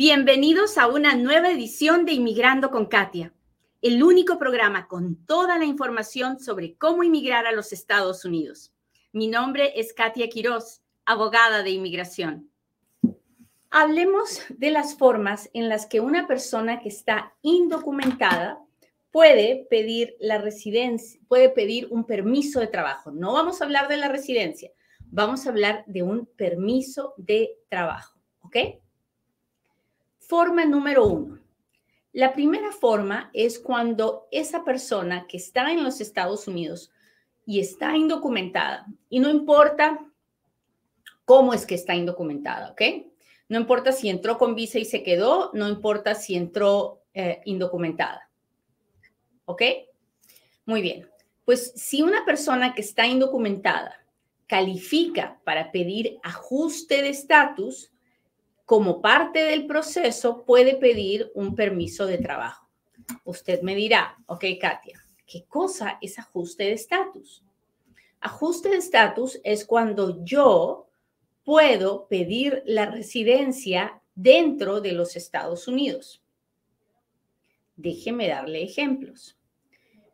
Bienvenidos a una nueva edición de Inmigrando con Katia, el único programa con toda la información sobre cómo inmigrar a los Estados Unidos. Mi nombre es Katia Quiroz, abogada de inmigración. Hablemos de las formas en las que una persona que está indocumentada puede pedir la residencia, puede pedir un permiso de trabajo. No vamos a hablar de la residencia, vamos a hablar de un permiso de trabajo, ¿ok? Forma número uno. La primera forma es cuando esa persona que está en los Estados Unidos y está indocumentada, y no importa cómo es que está indocumentada, ¿ok? No importa si entró con visa y se quedó, no importa si entró eh, indocumentada. ¿Ok? Muy bien. Pues si una persona que está indocumentada califica para pedir ajuste de estatus, como parte del proceso puede pedir un permiso de trabajo. Usted me dirá, ok, Katia, ¿qué cosa es ajuste de estatus? Ajuste de estatus es cuando yo puedo pedir la residencia dentro de los Estados Unidos. Déjeme darle ejemplos.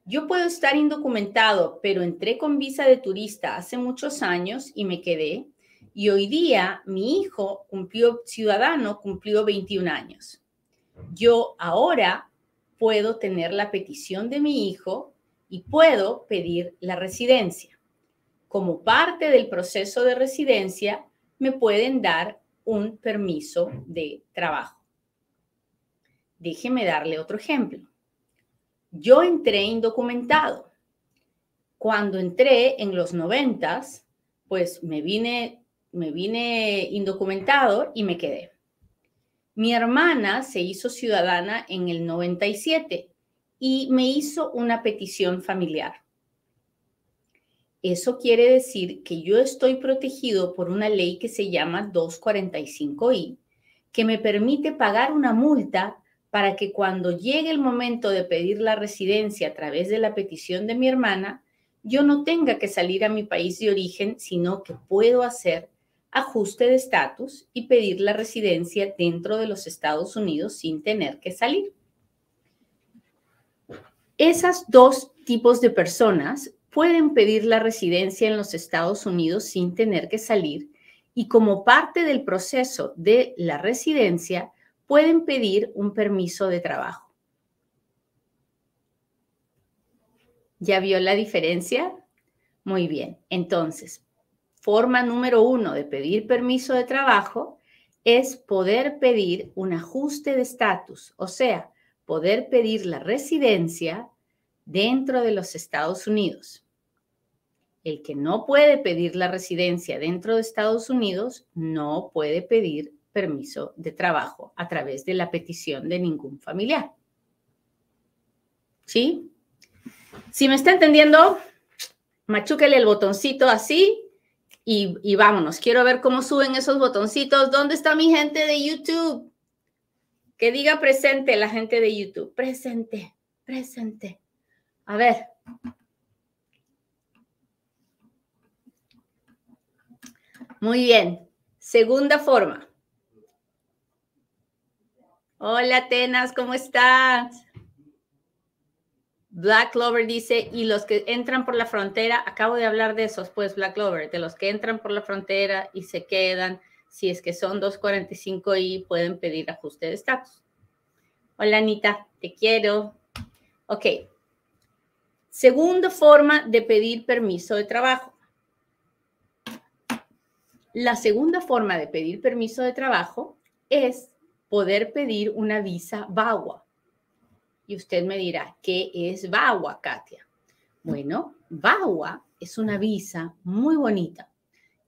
Yo puedo estar indocumentado, pero entré con visa de turista hace muchos años y me quedé. Y hoy día mi hijo cumplió, ciudadano, cumplió 21 años. Yo ahora puedo tener la petición de mi hijo y puedo pedir la residencia. Como parte del proceso de residencia, me pueden dar un permiso de trabajo. Déjeme darle otro ejemplo. Yo entré indocumentado. Cuando entré en los noventas, pues me vine, me vine indocumentado y me quedé. Mi hermana se hizo ciudadana en el 97 y me hizo una petición familiar. Eso quiere decir que yo estoy protegido por una ley que se llama 245i, que me permite pagar una multa para que cuando llegue el momento de pedir la residencia a través de la petición de mi hermana, yo no tenga que salir a mi país de origen, sino que puedo hacer ajuste de estatus y pedir la residencia dentro de los Estados Unidos sin tener que salir. Esas dos tipos de personas pueden pedir la residencia en los Estados Unidos sin tener que salir y como parte del proceso de la residencia pueden pedir un permiso de trabajo. ¿Ya vio la diferencia? Muy bien. Entonces, forma número uno de pedir permiso de trabajo es poder pedir un ajuste de estatus, o sea, poder pedir la residencia dentro de los Estados Unidos el que no puede pedir la residencia dentro de Estados Unidos no puede pedir permiso de trabajo a través de la petición de ningún familiar. ¿Sí? Si me está entendiendo, machúquele el botoncito así y, vámonos. Quiero ver cómo suben esos botoncitos. ¿Dónde está mi gente de YouTube? Que diga presente la gente de YouTube. Presente, presente. A ver, Muy bien. Segunda forma. Hola, Tenas, ¿cómo estás? Black Clover dice, y los que entran por la frontera, acabo de hablar de esos, pues, Black Clover, de los que entran por la frontera y se quedan, si es que son 245 y pueden pedir ajuste de estatus. Hola, Anita, te quiero. Ok. Segunda forma de pedir permiso de trabajo. La segunda forma de pedir permiso de trabajo es poder pedir una visa VAWA. Y usted me dirá, ¿qué es VAWA, Katia? Bueno, VAWA es una visa muy bonita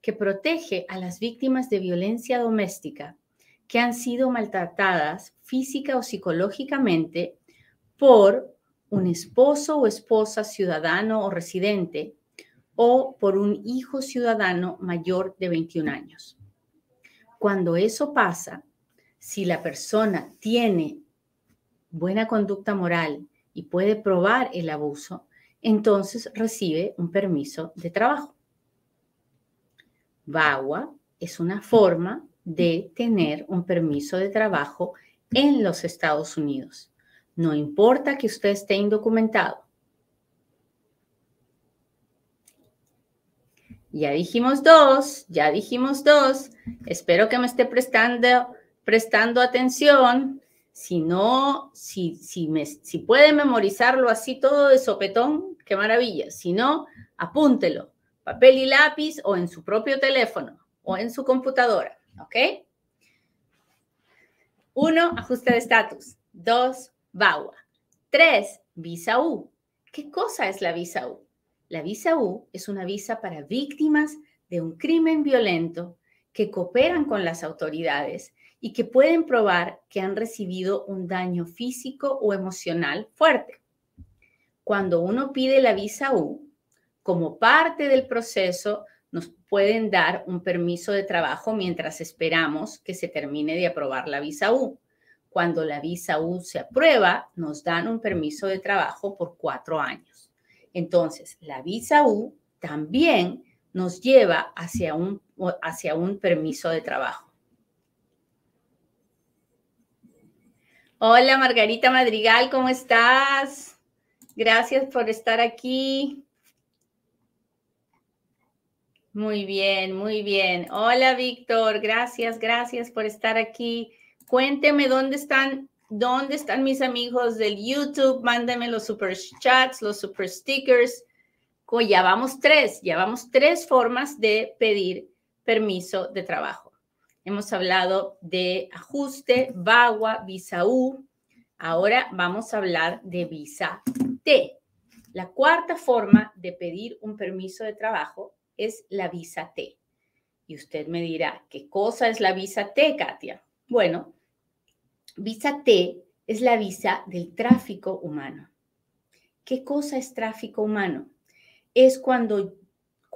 que protege a las víctimas de violencia doméstica que han sido maltratadas física o psicológicamente por un esposo o esposa ciudadano o residente o por un hijo ciudadano mayor de 21 años. Cuando eso pasa, si la persona tiene buena conducta moral y puede probar el abuso, entonces recibe un permiso de trabajo. VAWA es una forma de tener un permiso de trabajo en los Estados Unidos. No importa que usted esté indocumentado. Ya dijimos dos, ya dijimos dos. Espero que me esté prestando, prestando atención. Si no, si, si, si puede memorizarlo así todo de sopetón, qué maravilla. Si no, apúntelo, papel y lápiz o en su propio teléfono o en su computadora, ¿ok? Uno, ajuste de estatus. Dos, VAWA. Tres, visa U. ¿Qué cosa es la visa U? La visa U es una visa para víctimas de un crimen violento que cooperan con las autoridades y que pueden probar que han recibido un daño físico o emocional fuerte. Cuando uno pide la visa U, como parte del proceso, nos pueden dar un permiso de trabajo mientras esperamos que se termine de aprobar la visa U. Cuando la visa U se aprueba, nos dan un permiso de trabajo por cuatro años. Entonces, la visa U también nos lleva hacia un, hacia un permiso de trabajo. Hola Margarita Madrigal, ¿cómo estás? Gracias por estar aquí. Muy bien, muy bien. Hola, Víctor. Gracias, gracias por estar aquí. Cuénteme dónde están, dónde están mis amigos del YouTube. Mándeme los super chats, los super stickers. Ya vamos tres, ya vamos tres formas de pedir permiso de trabajo. Hemos hablado de ajuste, VAWA, visa U. Ahora vamos a hablar de visa T. La cuarta forma de pedir un permiso de trabajo es la visa T. Y usted me dirá, ¿qué cosa es la visa T, Katia? Bueno, visa T es la visa del tráfico humano. ¿Qué cosa es tráfico humano? Es cuando,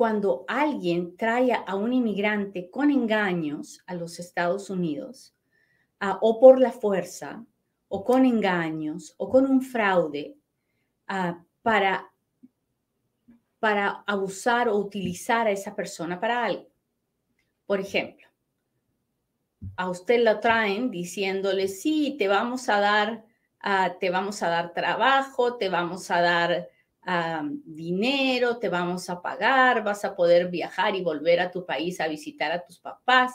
cuando alguien trae a un inmigrante con engaños a los Estados Unidos, o por la fuerza, o con engaños, o con un fraude, para para abusar o utilizar a esa persona para algo. Por ejemplo, a usted lo traen diciéndole, sí, te vamos a dar, ah, te vamos a dar trabajo, te vamos a dar dinero, te vamos a pagar, vas a poder viajar y volver a tu país a visitar a tus papás.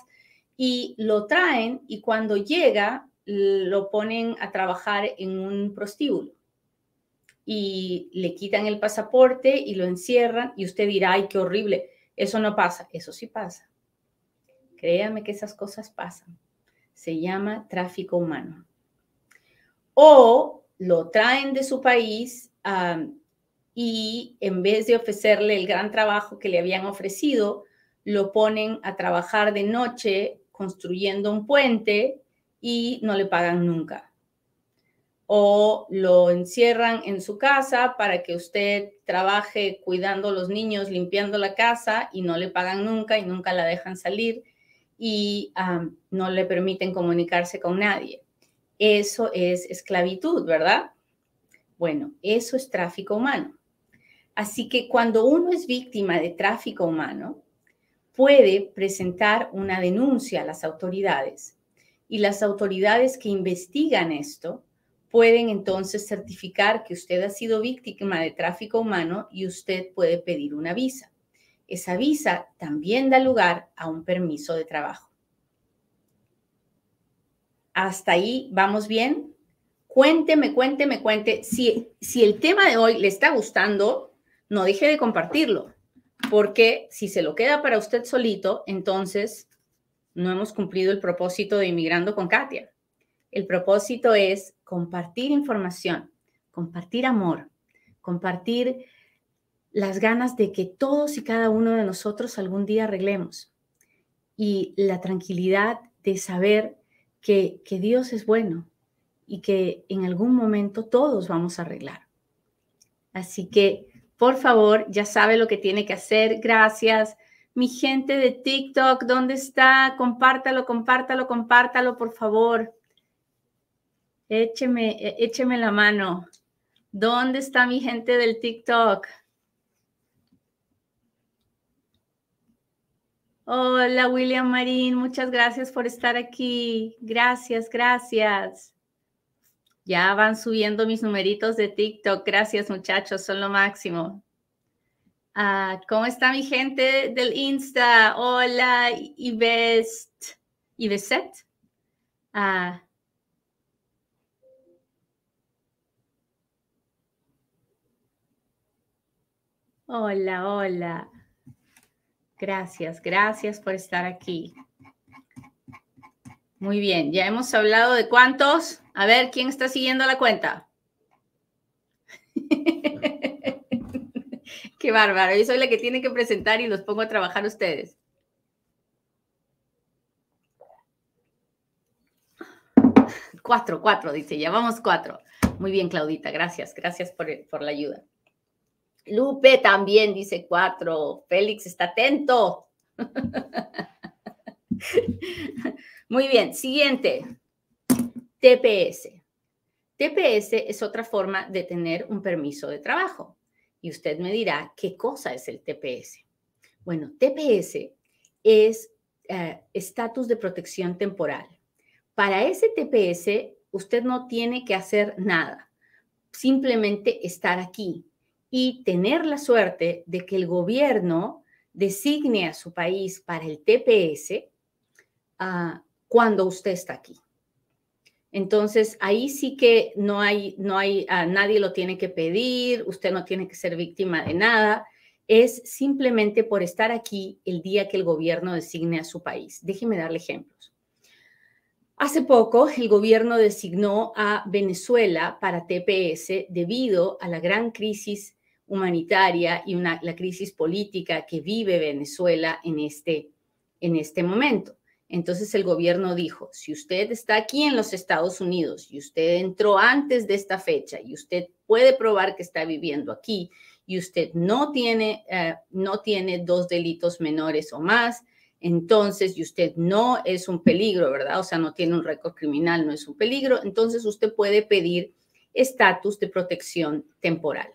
Y lo traen y cuando llega, lo ponen a trabajar en un prostíbulo y le quitan el pasaporte y lo encierran y usted dirá, ay, qué horrible, eso no pasa, eso sí pasa. Créame que esas cosas pasan. Se llama tráfico humano. O lo traen de su país y en vez de ofrecerle el gran trabajo que le habían ofrecido, lo ponen a trabajar de noche construyendo un puente y no le pagan nunca o lo encierran en su casa para que usted trabaje cuidando a los niños, limpiando la casa y no le pagan nunca y nunca la dejan salir y no le permiten comunicarse con nadie. Eso es esclavitud, ¿verdad? Bueno, eso es tráfico humano. Así que cuando uno es víctima de tráfico humano, puede presentar una denuncia a las autoridades y las autoridades que investigan esto pueden entonces certificar que usted ha sido víctima de tráfico humano y usted puede pedir una visa. Esa visa también da lugar a un permiso de trabajo. ¿Hasta ahí vamos bien? Cuénteme, cuénteme, cuente. Si, si el tema de hoy le está gustando, no deje de compartirlo, porque si se lo queda para usted solito, entonces no hemos cumplido el propósito de Inmigrando con Katia. El propósito es compartir información, compartir amor, compartir las ganas de que todos y cada uno de nosotros algún día arreglemos y la tranquilidad de saber que, que Dios es bueno y que en algún momento todos vamos a arreglar. Así que, por favor, ya sabe lo que tiene que hacer. Gracias. Mi gente de TikTok, ¿dónde está? Compártalo, compártalo, compártalo, por favor. Écheme, e, écheme la mano. ¿Dónde está mi gente del TikTok? Hola, William Marín, muchas gracias por estar aquí. Gracias, gracias. Ya van subiendo mis numeritos de TikTok. Gracias, muchachos, son lo máximo. Ah, ¿Cómo está mi gente del Insta? Hola, Ivest. Iveset. Ah. Hola, hola. Gracias, gracias por estar aquí. Muy bien, ya hemos hablado de cuántos. A ver, ¿quién está siguiendo la cuenta? Qué bárbaro. Yo soy la que tiene que presentar y los pongo a trabajar ustedes. Cuatro, cuatro, dice, ya vamos cuatro. Muy bien, Claudita, gracias, gracias por, por la ayuda. Lupe también dice cuatro. Félix está atento. Muy bien, siguiente. TPS. TPS es otra forma de tener un permiso de trabajo. Y usted me dirá, ¿qué cosa es el TPS? Bueno, TPS es eh, estatus de protección temporal. Para ese TPS, usted no tiene que hacer nada, simplemente estar aquí y tener la suerte de que el gobierno designe a su país para el TPS ah, cuando usted está aquí. Entonces, ahí sí que no hay, no hay, a nadie lo tiene que pedir, usted no tiene que ser víctima de nada, es simplemente por estar aquí el día que el gobierno designe a su país. Déjeme darle ejemplos. Hace poco, el gobierno designó a Venezuela para TPS debido a la gran crisis humanitaria y la crisis política que vive Venezuela en este, en este momento. Entonces el gobierno dijo, si usted está aquí en los Estados Unidos y usted entró antes de esta fecha y usted puede probar que está viviendo aquí y usted no tiene, eh, no tiene dos delitos menores o más, entonces, y usted no es un peligro, ¿verdad? O sea, no tiene un récord criminal, no es un peligro, entonces usted puede pedir estatus de protección temporal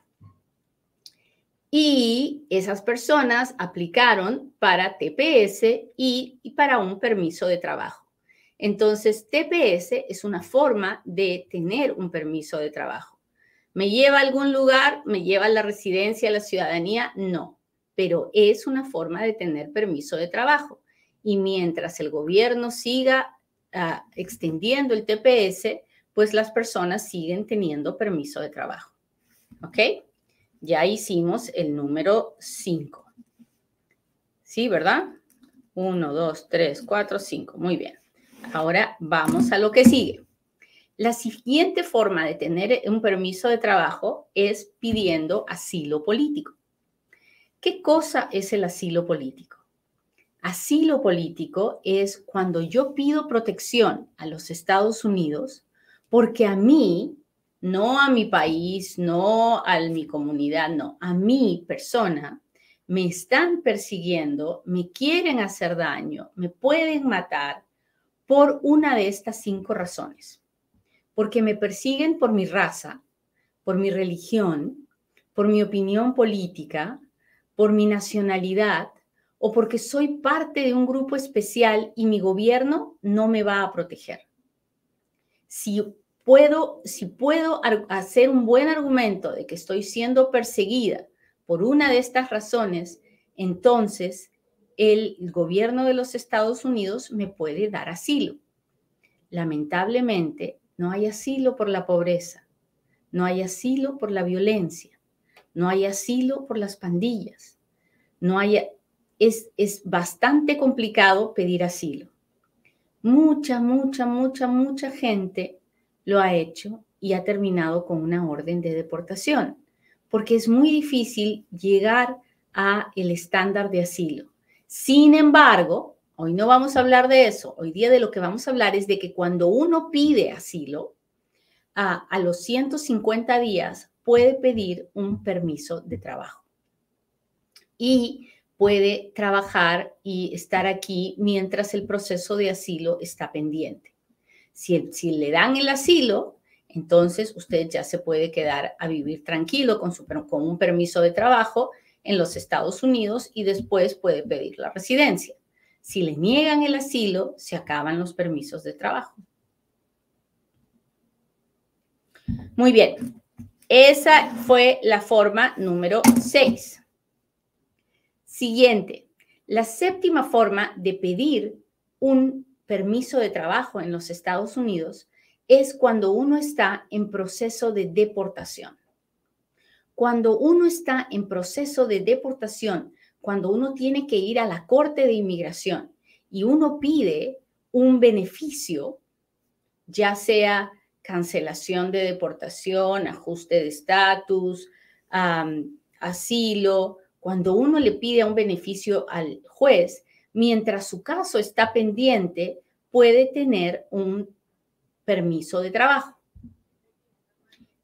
y esas personas aplicaron para TPS y, para un permiso de trabajo. Entonces, TPS es una forma de tener un permiso de trabajo. ¿Me lleva a algún lugar? ¿Me lleva a la residencia, a la ciudadanía? No, pero es una forma de tener permiso de trabajo. Y mientras el gobierno siga ah, extendiendo el TPS, pues las personas siguen teniendo permiso de trabajo. ¿Ok? Ya hicimos el número 5. ¿Sí, verdad? 1, 2, 3, 4, 5. Muy bien. Ahora vamos a lo que sigue. La siguiente forma de tener un permiso de trabajo es pidiendo asilo político. ¿Qué cosa es el asilo político? Asilo político es cuando yo pido protección a los Estados Unidos porque a mí no a mi país, no a mi comunidad, no, a mi persona, me están persiguiendo, me quieren hacer daño, me pueden matar por una de estas cinco razones. Porque me persiguen por mi raza, por mi religión, por mi opinión política, por mi nacionalidad o porque soy parte de un grupo especial y mi gobierno no me va a proteger. Si puedo, si puedo hacer un buen argumento de que estoy siendo perseguida por una de estas razones, entonces el gobierno de los Estados Unidos me puede dar asilo. Lamentablemente, no hay asilo por la pobreza, no hay asilo por la violencia, no hay asilo por las pandillas, no hay, es, es bastante complicado pedir asilo. Mucha, mucha, mucha, mucha gente lo ha hecho y ha terminado con una orden de deportación, porque es muy difícil llegar a el estándar de asilo. Sin embargo, hoy no vamos a hablar de eso, hoy día de lo que vamos a hablar es de que cuando uno pide asilo, a, a los 150 días puede pedir un permiso de trabajo y puede trabajar y estar aquí mientras el proceso de asilo está pendiente. Si, le dan el asilo, entonces usted ya se puede quedar a vivir tranquilo con, su, con un permiso de trabajo en los Estados Unidos y después puede pedir la residencia. Si le niegan el asilo, se acaban los permisos de trabajo. Muy bien, esa fue la forma número 6. Siguiente, la séptima forma de pedir un permiso de trabajo en los Estados Unidos es cuando uno está en proceso de deportación. Cuando uno está en proceso de deportación, cuando uno tiene que ir a la Corte de Inmigración y uno pide un beneficio, ya sea cancelación de deportación, ajuste de estatus, asilo, cuando uno le pide un beneficio al juez, mientras su caso está pendiente, puede tener un permiso de trabajo.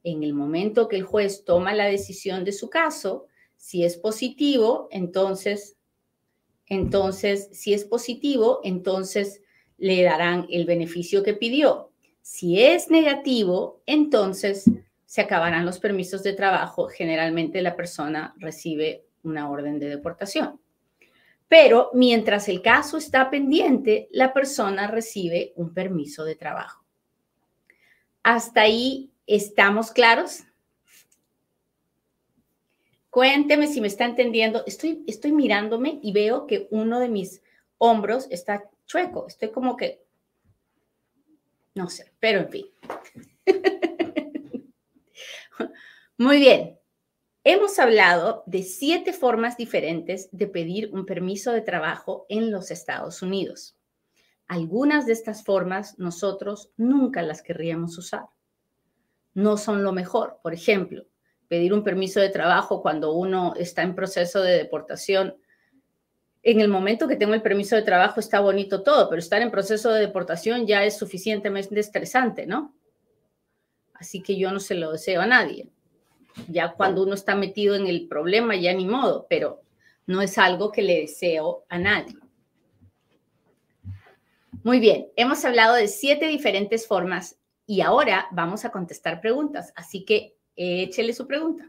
En el momento que el juez toma la decisión de su caso, si es positivo, entonces, entonces, si es positivo, entonces le darán el beneficio que pidió. Si es negativo, entonces se acabarán los permisos de trabajo. Generalmente la persona recibe una orden de deportación. Pero mientras el caso está pendiente, la persona recibe un permiso de trabajo. ¿Hasta ahí estamos claros? Cuénteme si me está entendiendo. Estoy, estoy mirándome y veo que uno de mis hombros está chueco. Estoy como que, no sé, pero en fin. Muy bien. Hemos hablado de siete formas diferentes de pedir un permiso de trabajo en los Estados Unidos. Algunas de estas formas nosotros nunca las querríamos usar. No son lo mejor. Por ejemplo, pedir un permiso de trabajo cuando uno está en proceso de deportación. En el momento que tengo el permiso de trabajo está bonito todo, pero estar en proceso de deportación ya es suficientemente estresante, ¿no? Así que yo no se lo deseo a nadie. Ya cuando uno está metido en el problema, ya ni modo, pero no es algo que le deseo a nadie. Muy bien, hemos hablado de siete diferentes formas y ahora vamos a contestar preguntas, así que échele su pregunta.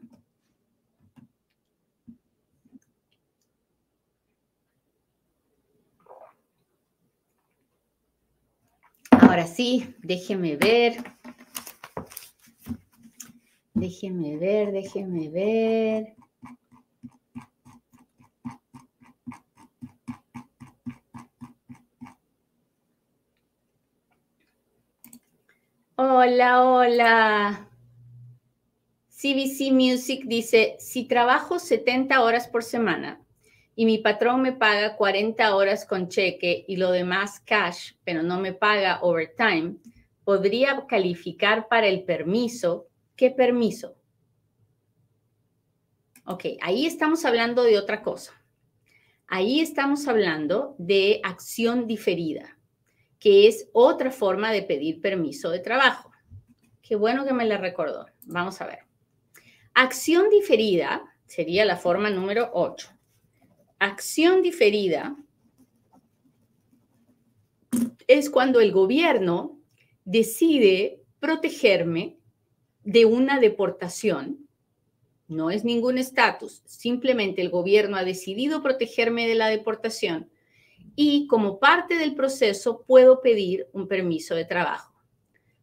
Ahora sí, déjeme ver. Déjeme ver, déjeme ver. Hola, hola. CBC Music dice, si trabajo 70 horas por semana y mi patrón me paga 40 horas con cheque y lo demás cash, pero no me paga overtime, ¿podría calificar para el permiso? ¿Qué permiso? Ok, ahí estamos hablando de otra cosa. Ahí estamos hablando de acción diferida que es otra forma de pedir permiso de trabajo. Qué bueno que me la recordó. Vamos a ver. Acción diferida sería la forma número 8. Acción diferida es cuando el gobierno decide protegerme de una deportación. No es ningún estatus, simplemente el gobierno ha decidido protegerme de la deportación y como parte del proceso puedo pedir un permiso de trabajo.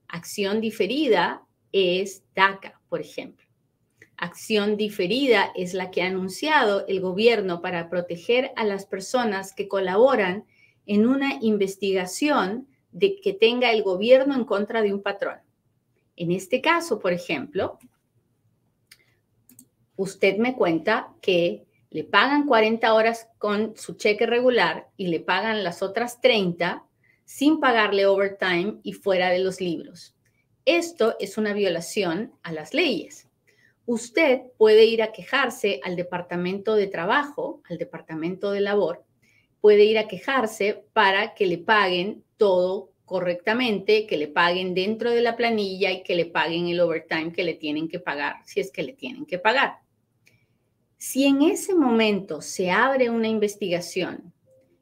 Acción diferida es DACA, por ejemplo. Acción diferida es la que ha anunciado el gobierno para proteger a las personas que colaboran en una investigación de que tenga el gobierno en contra de un patrón. En este caso, por ejemplo, usted me cuenta que le pagan 40 horas con su cheque regular y le pagan las otras 30 sin pagarle overtime y fuera de los libros. Esto es una violación a las leyes. Usted puede ir a quejarse al Departamento de Trabajo, al Departamento de Labor, puede ir a quejarse para que le paguen todo correctamente, que le paguen dentro de la planilla y que le paguen el overtime que le tienen que pagar, si es que le tienen que pagar. Si en ese momento se abre una investigación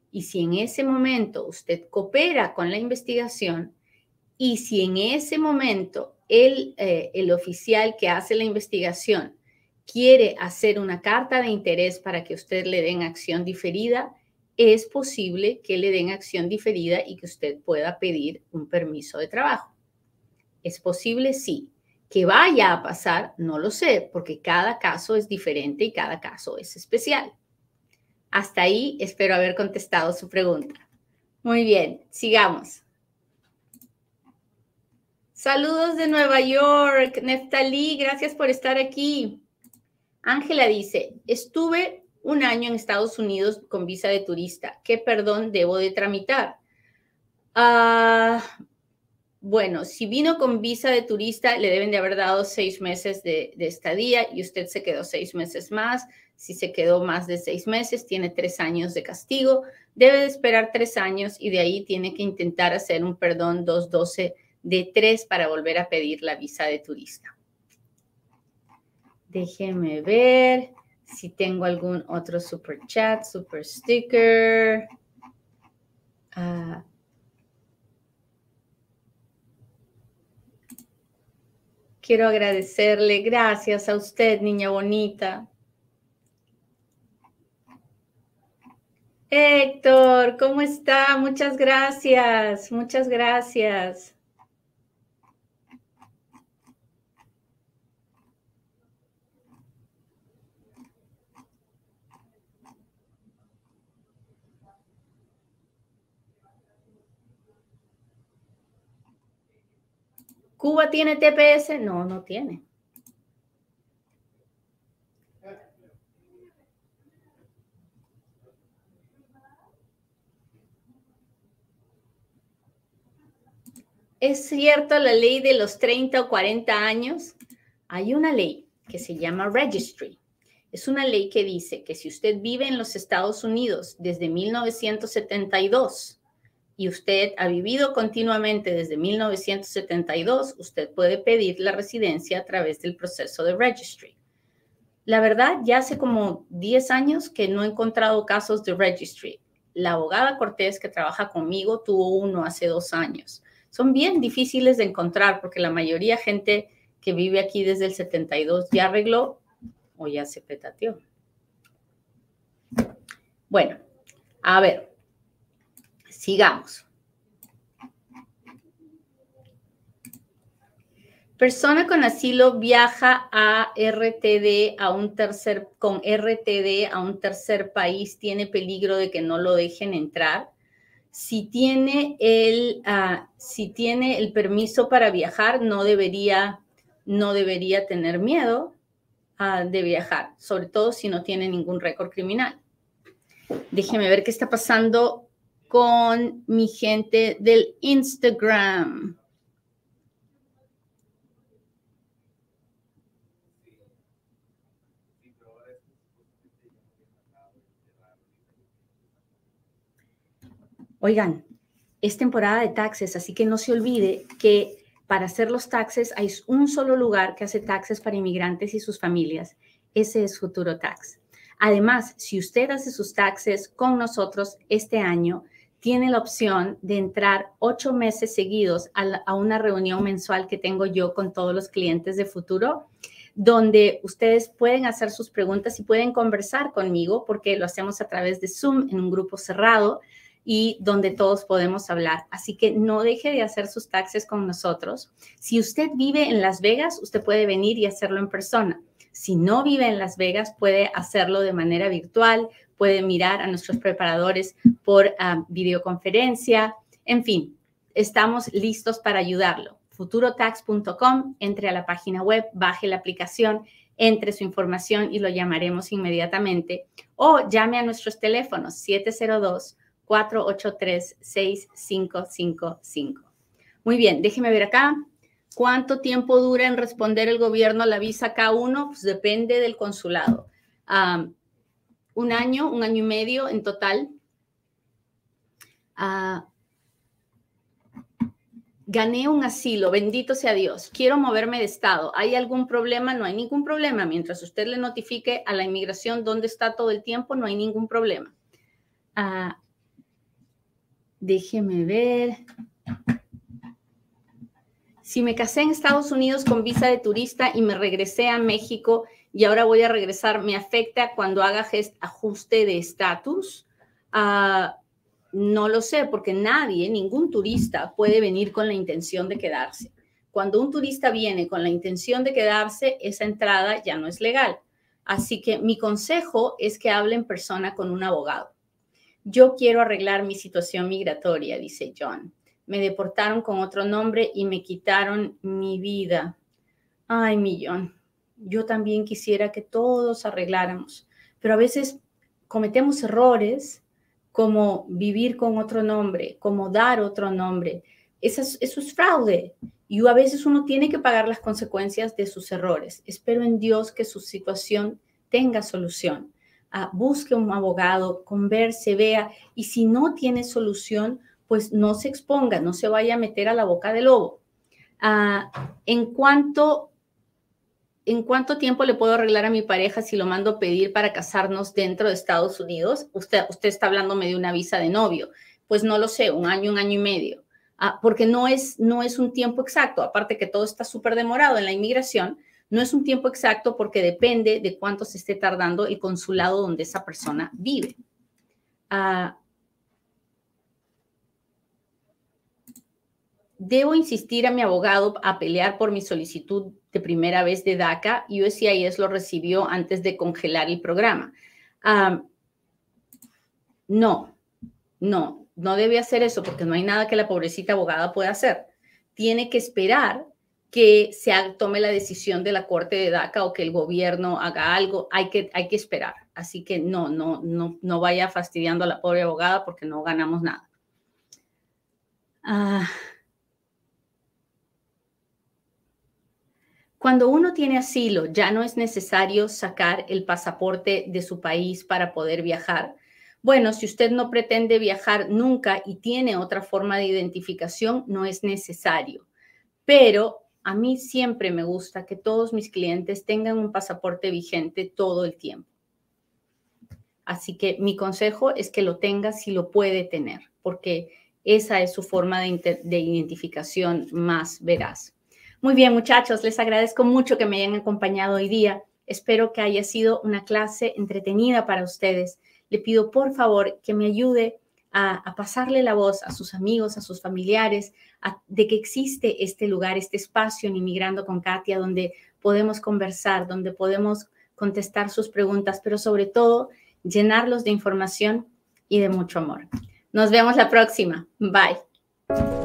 y si en ese momento usted coopera con la investigación y si en ese momento el, eh, el oficial que hace la investigación quiere hacer una carta de interés para que usted le den acción diferida, es posible que le den acción diferida y que usted pueda pedir un permiso de trabajo. ¿Es posible? Sí. Que vaya a pasar, no lo sé, porque cada caso es diferente y cada caso es especial. Hasta ahí espero haber contestado su pregunta. Muy bien, sigamos. Saludos de Nueva York, Neftalí, gracias por estar aquí. Ángela dice, estuve un año en Estados Unidos con visa de turista. ¿Qué perdón debo de tramitar? Ah, bueno, si vino con visa de turista, le deben de haber dado seis meses de, de, estadía y usted se quedó seis meses más. Si se quedó más de seis meses, tiene tres años de castigo. Debe de esperar tres años y de ahí tiene que intentar hacer un perdón 212 de tres para volver a pedir la visa de turista. Déjeme ver si tengo algún otro super chat, super sticker. Ah. quiero agradecerle. Gracias a usted, niña bonita. Héctor, ¿cómo está? Muchas gracias, muchas gracias. ¿Cuba tiene TPS? No, no tiene. ¿Es cierto la ley de los 30 o 40 años? Hay una ley que se llama Registry. Es una ley que dice que si usted vive en los Estados Unidos desde 1972 y usted ha vivido continuamente desde 1972, usted puede pedir la residencia a través del proceso de registry. La verdad, ya hace como 10 años que no he encontrado casos de registry. La abogada Cortés que trabaja conmigo tuvo uno hace dos años. Son bien difíciles de encontrar porque la mayoría de gente que vive aquí desde el 72 ya arregló o ya se petateó. Bueno, a ver, Sigamos. Persona con asilo viaja a RTD a un tercer con RTD a un tercer país tiene peligro de que no lo dejen entrar. Si tiene el uh, si tiene el permiso para viajar no debería no debería tener miedo uh, de viajar, sobre todo si no tiene ningún récord criminal. Déjeme ver qué está pasando con mi gente del Instagram. Oigan, es temporada de taxes, así que no se olvide que para hacer los taxes hay un solo lugar que hace taxes para inmigrantes y sus familias. Ese es Futuro Tax. Además, si usted hace sus taxes con nosotros este año, tiene la opción de entrar ocho meses seguidos a, una reunión mensual que tengo yo con todos los clientes de futuro, donde ustedes pueden hacer sus preguntas y pueden conversar conmigo porque lo hacemos a través de Zoom en un grupo cerrado y donde todos podemos hablar. Así que no deje de hacer sus taxes con nosotros. Si usted vive en Las Vegas, usted puede venir y hacerlo en persona. Si no vive en Las Vegas, puede hacerlo de manera virtual, puede mirar a nuestros preparadores por ah, videoconferencia. En fin, estamos listos para ayudarlo. futurotax.com, entre a la página web, baje la aplicación, entre su información y lo llamaremos inmediatamente. O llame a nuestros teléfonos 702-483-6555. Muy bien, déjeme ver acá. ¿Cuánto tiempo dura en responder el gobierno a la visa K1? Pues depende del consulado. Ah, un año, un año y medio en total. Ah, gané un asilo, bendito sea Dios, quiero moverme de estado. ¿Hay algún problema? No hay ningún problema. Mientras usted le notifique a la inmigración dónde está todo el tiempo, no hay ningún problema. Ah, déjeme ver. Si me casé en Estados Unidos con visa de turista y me regresé a México y ahora voy a regresar, ¿me afecta cuando haga ajuste de estatus? Ah, no lo sé, porque nadie, ningún turista puede venir con la intención de quedarse. Cuando un turista viene con la intención de quedarse, esa entrada ya no es legal. Así que mi consejo es que hable en persona con un abogado. Yo quiero arreglar mi situación migratoria, dice John. Me deportaron con otro nombre y me quitaron mi vida. Ay, mi John, yo también quisiera que todos arregláramos, pero a veces cometemos errores como vivir con otro nombre, como dar otro nombre. Eso es, eso es fraude y a veces uno tiene que pagar las consecuencias de sus errores. Espero en Dios que su situación tenga solución. Ah, busque un abogado, converse, vea y si no tiene solución, pues no se exponga, no se vaya a meter a la boca del lobo. Ah, en cuanto ¿en cuánto tiempo le puedo arreglar a mi pareja si lo mando a pedir para casarnos dentro de Estados Unidos? Usted, está hablándome de una visa de novio. Pues no lo sé, un año, un año y medio. Ah, porque no es, no es un tiempo exacto, aparte que todo está súper demorado en la inmigración, no es un tiempo exacto porque depende de cuánto se esté tardando el consulado donde esa persona vive. Ah, debo insistir a mi abogado a pelear por mi solicitud de primera vez de DACA. USCIS lo recibió antes de congelar el programa. no, no, no debe hacer eso porque no hay nada que la pobrecita abogada pueda hacer. Tiene que esperar que se tome la decisión de la corte de DACA o que el gobierno haga algo. Hay que, hay que esperar. Así que no, no, no, no vaya fastidiando a la pobre abogada porque no ganamos nada. Ah. Cuando uno tiene asilo, ya no es necesario sacar el pasaporte de su país para poder viajar. Bueno, si usted no pretende viajar nunca y tiene otra forma de identificación, no es necesario. Pero a mí siempre me gusta que todos mis clientes tengan un pasaporte vigente todo el tiempo. Así que mi consejo es que lo tenga si lo puede tener, porque esa es su forma de, de identificación más veraz. Muy bien, muchachos, les agradezco mucho que me hayan acompañado hoy día. Espero que haya sido una clase entretenida para ustedes. Le pido por favor que me ayude a, pasarle la voz a sus amigos, a sus familiares, de que existe este lugar, este espacio en Inmigrando con Katia, donde podemos conversar, donde podemos contestar sus preguntas, pero sobre todo llenarlos de información y de mucho amor. Nos vemos la próxima. Bye.